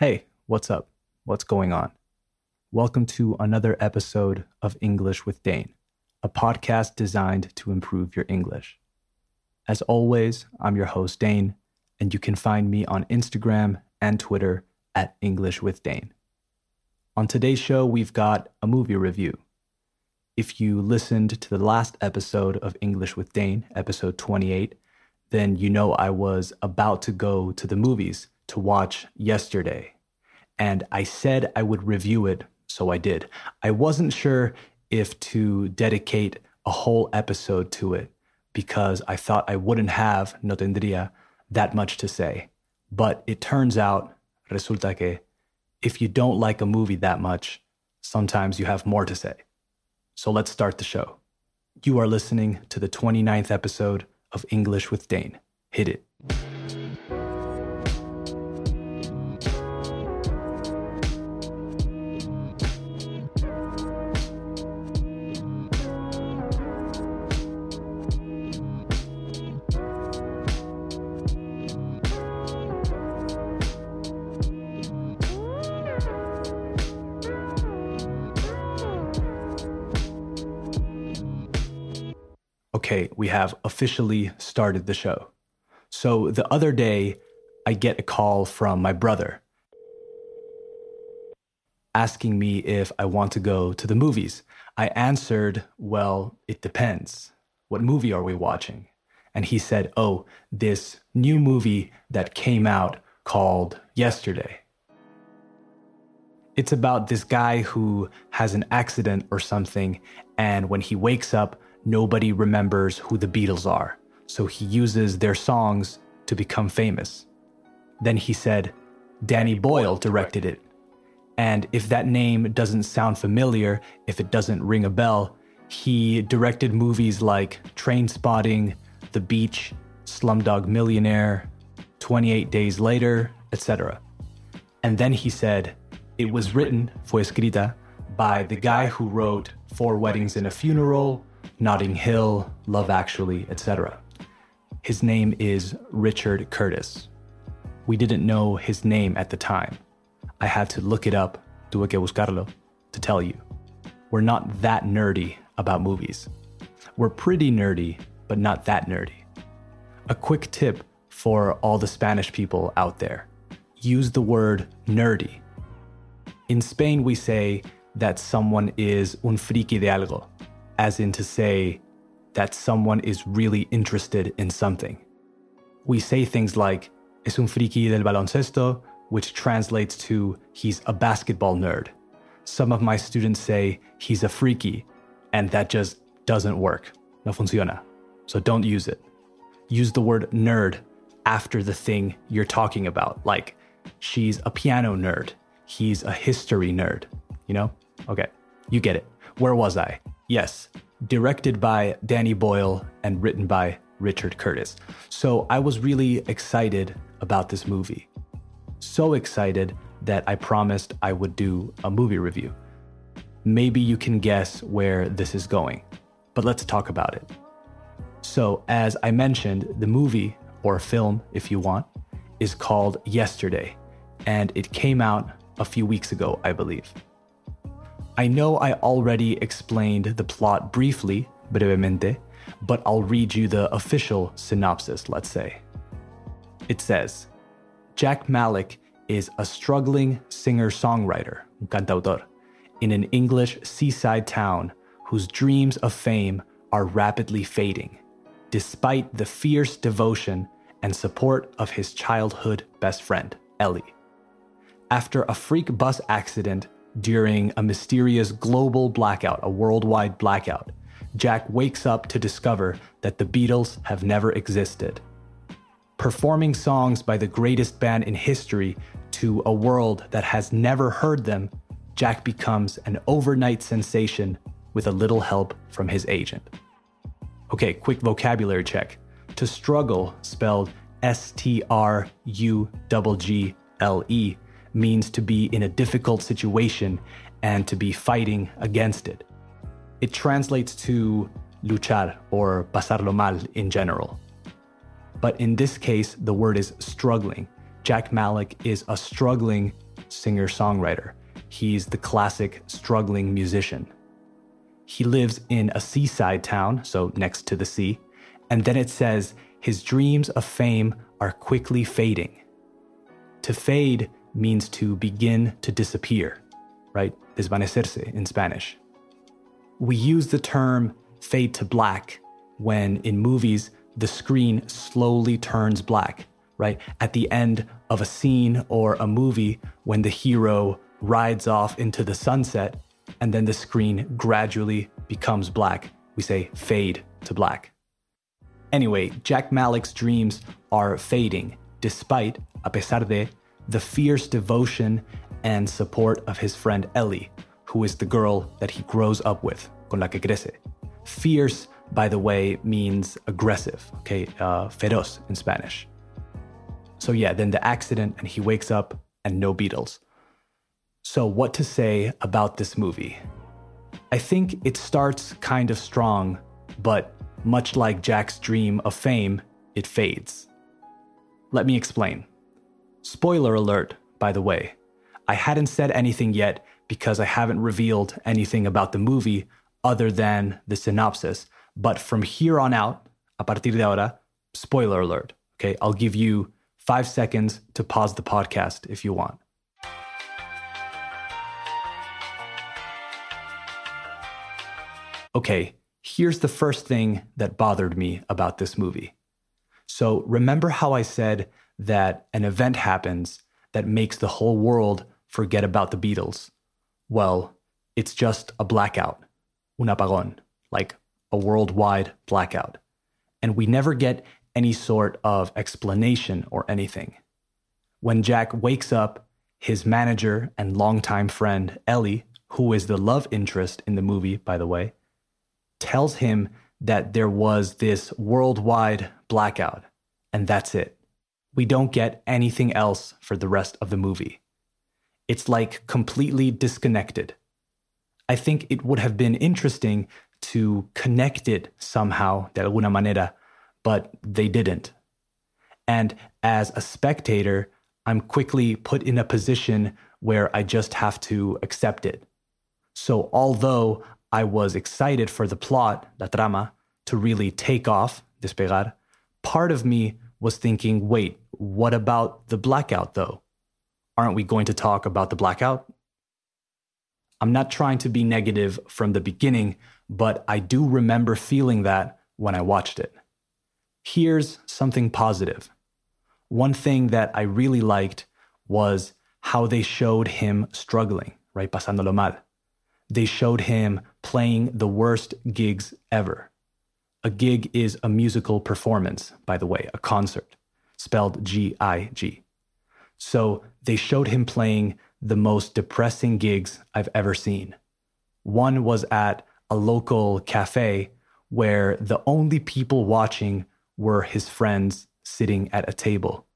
Hey, what's up? What's going on? Welcome to another episode of English with Dane, a podcast designed to improve your English. As always, I'm your host, Dane, and you can find me on Instagram and Twitter at English with Dane. On today's show, we've got a movie review. If you listened to the last episode of English with Dane, episode 28, then you know I was about to go to the movies to watch yesterday. And I said I would review it, so I did. I wasn't sure if to dedicate a whole episode to it because I thought I wouldn't have, no tendría, that much to say. But it turns out, resulta que, if you don't like a movie that much, sometimes you have more to say. So let's start the show. You are listening to the 29th episode of English with Dane. Hit it. Okay, we have officially started the show. So the other day, I get a call from my brother asking me if I want to go to the movies. I answered, Well, it depends. What movie are we watching? And he said, Oh, this new movie that came out called Yesterday. It's about this guy who has an accident or something, and when he wakes up, nobody remembers who the Beatles are, so he uses their songs to become famous. Then he said, Danny Boyle directed it. And if that name doesn't sound familiar, if it doesn't ring a bell, he directed movies like Trainspotting, The Beach, Slumdog Millionaire, 28 Days Later, etc. And then he said, it was written, fue escrita, by the guy who wrote Four Weddings and a Funeral, Notting Hill, Love Actually, etc. His name is Richard Curtis. We didn't know his name at the time. I had to look it up, tuve que buscarlo, to tell you. We're not that nerdy about movies. We're pretty nerdy, but not that nerdy. A quick tip for all the Spanish people out there use the word nerdy. In Spain, we say that someone is un friki de algo, as in to say that someone is really interested in something. We say things like, es un friki del baloncesto, which translates to, he's a basketball nerd. Some of my students say, he's a freaky, and that just doesn't work. No funciona. So don't use it. Use the word nerd after the thing you're talking about, like, she's a piano nerd, he's a history nerd. You know? Okay, you get it. Where was I? Yes, directed by Danny Boyle and written by Richard Curtis. So I was really excited about this movie. So excited that I promised I would do a movie review. Maybe you can guess where this is going, but let's talk about it. So, as I mentioned, the movie, or film if you want, is called Yesterday, and it came out a few weeks ago, I believe. I know I already explained the plot briefly, brevemente, but I'll read you the official synopsis, let's say. It says Jack Malik is a struggling singer songwriter, cantautor, in an English seaside town whose dreams of fame are rapidly fading, despite the fierce devotion and support of his childhood best friend, Ellie. After a freak bus accident during a mysterious global blackout, a worldwide blackout, Jack wakes up to discover that the Beatles have never existed. Performing songs by the greatest band in history to a world that has never heard them, Jack becomes an overnight sensation with a little help from his agent. Okay, quick vocabulary check. To struggle, spelled S T R U G L E, means to be in a difficult situation and to be fighting against it. It translates to luchar or pasarlo mal in general. But in this case, the word is struggling. Jack Malik is a struggling singer songwriter. He's the classic struggling musician. He lives in a seaside town, so next to the sea, and then it says his dreams of fame are quickly fading. To fade means to begin to disappear, right? Desvanecerse in Spanish. We use the term fade to black when in movies the screen slowly turns black, right? At the end of a scene or a movie when the hero rides off into the sunset and then the screen gradually becomes black, we say fade to black. Anyway, Jack Malik's dreams are fading despite, a pesar de, the fierce devotion and support of his friend Ellie, who is the girl that he grows up with, con la que crece. Fierce, by the way, means aggressive, okay, uh, feroz in Spanish. So yeah, then the accident, and he wakes up and no Beatles. So, what to say about this movie? I think it starts kind of strong, but much like Jack's dream of fame, it fades. Let me explain. Spoiler alert, by the way. I hadn't said anything yet because I haven't revealed anything about the movie other than the synopsis. But from here on out, a partir de ahora, spoiler alert. Okay, I'll give you five seconds to pause the podcast if you want. Okay, here's the first thing that bothered me about this movie. So, remember how I said that an event happens that makes the whole world forget about the Beatles? Well, it's just a blackout, un apagón, like a worldwide blackout. And we never get any sort of explanation or anything. When Jack wakes up, his manager and longtime friend, Ellie, who is the love interest in the movie, by the way, tells him that there was this worldwide blackout, and that's it. We don't get anything else for the rest of the movie. It's like completely disconnected. I think it would have been interesting to connect it somehow, de alguna manera, but they didn't. And as a spectator, I'm quickly put in a position where I just have to accept it. So, although I was excited for the plot, la trama, to really take off, despegar. Part of me was thinking, wait, what about the blackout though? Aren't we going to talk about the blackout? I'm not trying to be negative from the beginning, but I do remember feeling that when I watched it. Here's something positive. One thing that I really liked was how they showed him struggling, right? Pasándolo mal they showed him playing the worst gigs ever. A gig is a musical performance, by the way, a concert, spelled G I G. So they showed him playing the most depressing gigs I've ever seen. One was at a local cafe where the only people watching were his friends sitting at a table.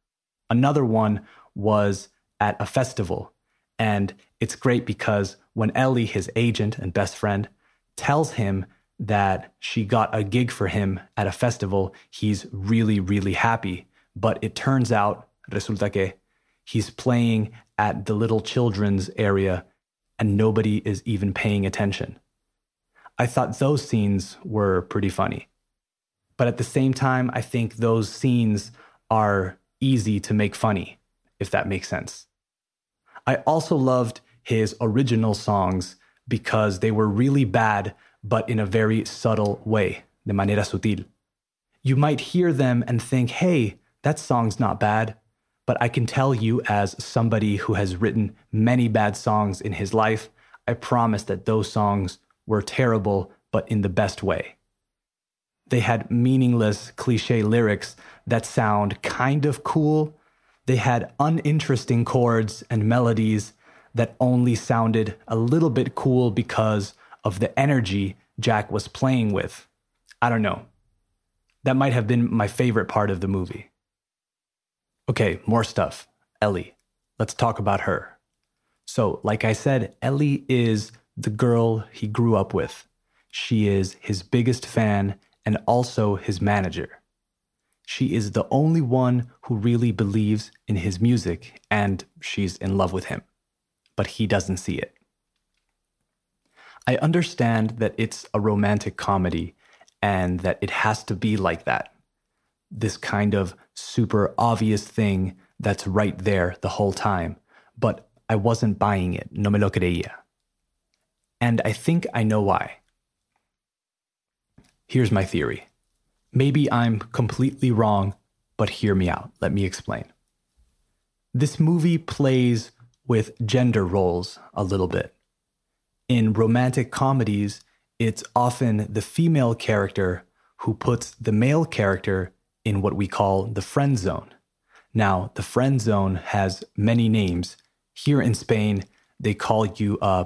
Another one was at a festival, and it's great because when Ellie, his agent and best friend, tells him that she got a gig for him at a festival, he's really, really happy. But it turns out, resulta que, he's playing at the little children's area and nobody is even paying attention. I thought those scenes were pretty funny. But at the same time, I think those scenes are easy to make funny, if that makes sense. I also loved his original songs because they were really bad, but in a very subtle way, de manera sutil. You might hear them and think, hey, that song's not bad. But I can tell you, as somebody who has written many bad songs in his life, I promise that those songs were terrible, but in the best way. They had meaningless cliche lyrics that sound kind of cool. They had uninteresting chords and melodies that only sounded a little bit cool because of the energy Jack was playing with. I don't know. That might have been my favorite part of the movie. Okay, more stuff. Ellie. Let's talk about her. So, like I said, Ellie is the girl he grew up with. She is his biggest fan and also his manager. She is the only one who really believes in his music, and she's in love with him. but he doesn't see it. I understand that it's a romantic comedy and that it has to be like that. This kind of super obvious thing that's right there the whole time, but I wasn't buying it. No me lo creía. And I think I know why. Here's my theory. Maybe I'm completely wrong, but hear me out. Let me explain. This movie plays with gender roles a little bit. In romantic comedies, it's often the female character who puts the male character in what we call the friend zone. Now, the friend zone has many names. Here in Spain, they call you uh,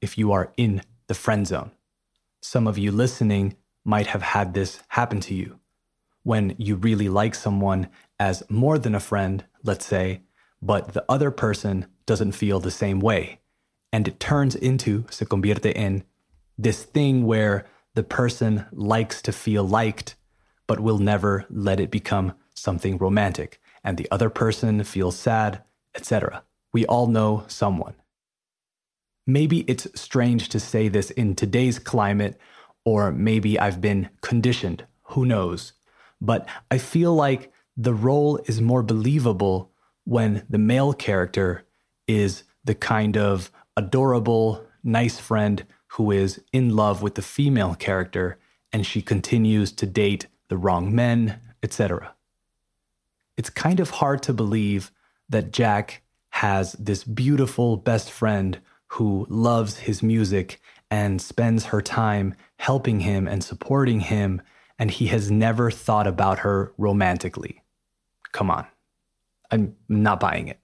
if you are in the friend zone. Some of you listening might have had this happen to you. When you really like someone as more than a friend, let's say, but the other person doesn't feel the same way. And it turns into, se convierte en, this thing where the person likes to feel liked, but will never let it become something romantic. And the other person feels sad, etc. We all know someone. Maybe it's strange to say this in today's climate, or maybe I've been conditioned, who knows. But I feel like the role is more believable when the male character is the kind of adorable, nice friend who is in love with the female character and she continues to date the wrong men, etc. It's kind of hard to believe that Jack has this beautiful best friend who loves his music and spends her time helping him and supporting him, and he has never thought about her romantically. Come on. I'm not buying it.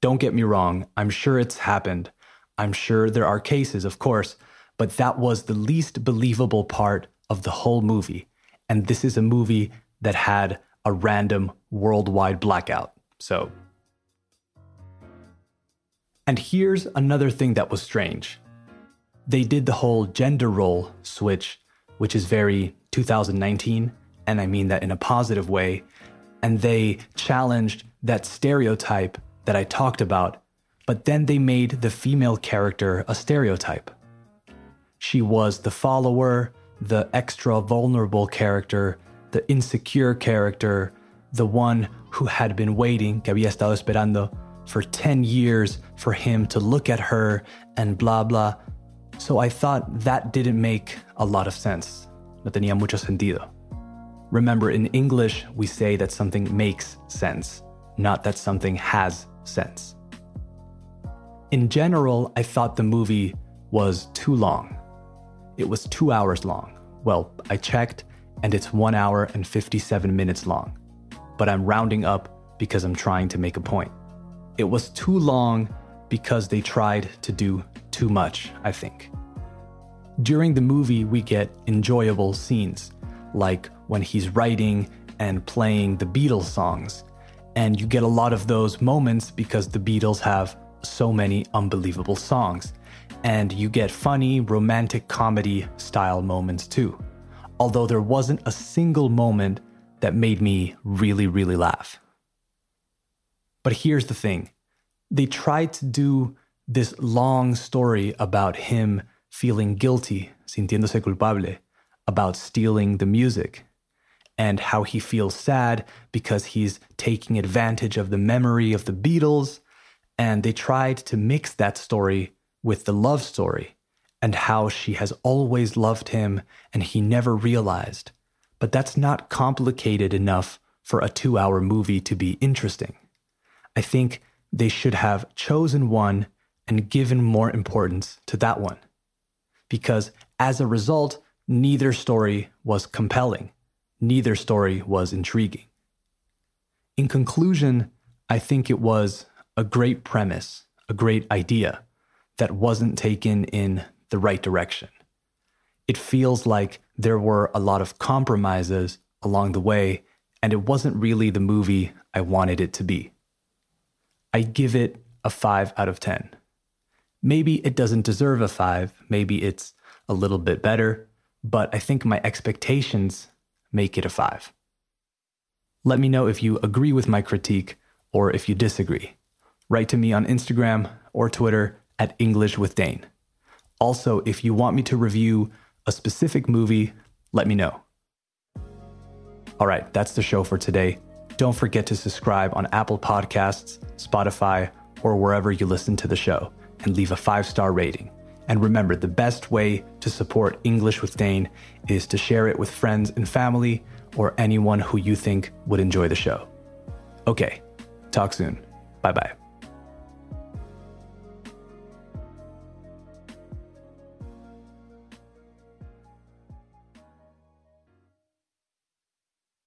Don't get me wrong, I'm sure it's happened. I'm sure there are cases, of course, but that was the least believable part of the whole movie. And this is a movie that had a random worldwide blackout. So. And here's another thing that was strange. They did the whole gender role switch, which is very 2019, and I mean that in a positive way. And they challenged that stereotype that I talked about, but then they made the female character a stereotype. She was the follower, the extra vulnerable character, the insecure character, the one who had been waiting, que había estado esperando, for 10 years for him to look at her and blah blah. So I thought that didn't make a lot of sense. No tenía mucho sentido. Remember, in English, we say that something makes sense, not that something has sense. In general, I thought the movie was too long. It was two hours long. Well, I checked, and it's one hour and 57 minutes long. But I'm rounding up because I'm trying to make a point. It was too long because they tried to do too much, I think. During the movie, we get enjoyable scenes, like when he's writing and playing the Beatles songs and you get a lot of those moments because the Beatles have so many unbelievable songs. And you get funny, romantic comedy style moments too. Although there wasn't a single moment that made me really, really laugh. But here's the thing they tried to do this long story about him feeling guilty, sintiéndose culpable, about stealing the music and how he feels sad because he's taking advantage of the memory of the Beatles. And they tried to mix that story with the love story and how she has always loved him and he never realized. But that's not complicated enough for a two hour movie to be interesting. I think they should have chosen one and given more importance to that one. Because as a result, neither story was compelling neither story was intriguing. In conclusion, I think it was a great premise, a great idea that wasn't taken in the right direction. It feels like there were a lot of compromises along the way, and it wasn't really the movie I wanted it to be. I give it a 5 out of 10. Maybe it doesn't deserve a 5, maybe it's a little bit better, but I think my expectations make it a five. Let me know if you agree with my critique or if you disagree. write to me on Instagram or Twitter at English with Dane. Also, if you want me to review a specific movie, let me know. All right, that's the show for today. Don't forget to subscribe on Apple Podcasts, Spotify, or wherever you listen to the show and leave a five star rating. And remember, the best way to support English with Dane is to share it with friends and family or anyone who you think would enjoy the show. Okay, talk soon. Bye bye.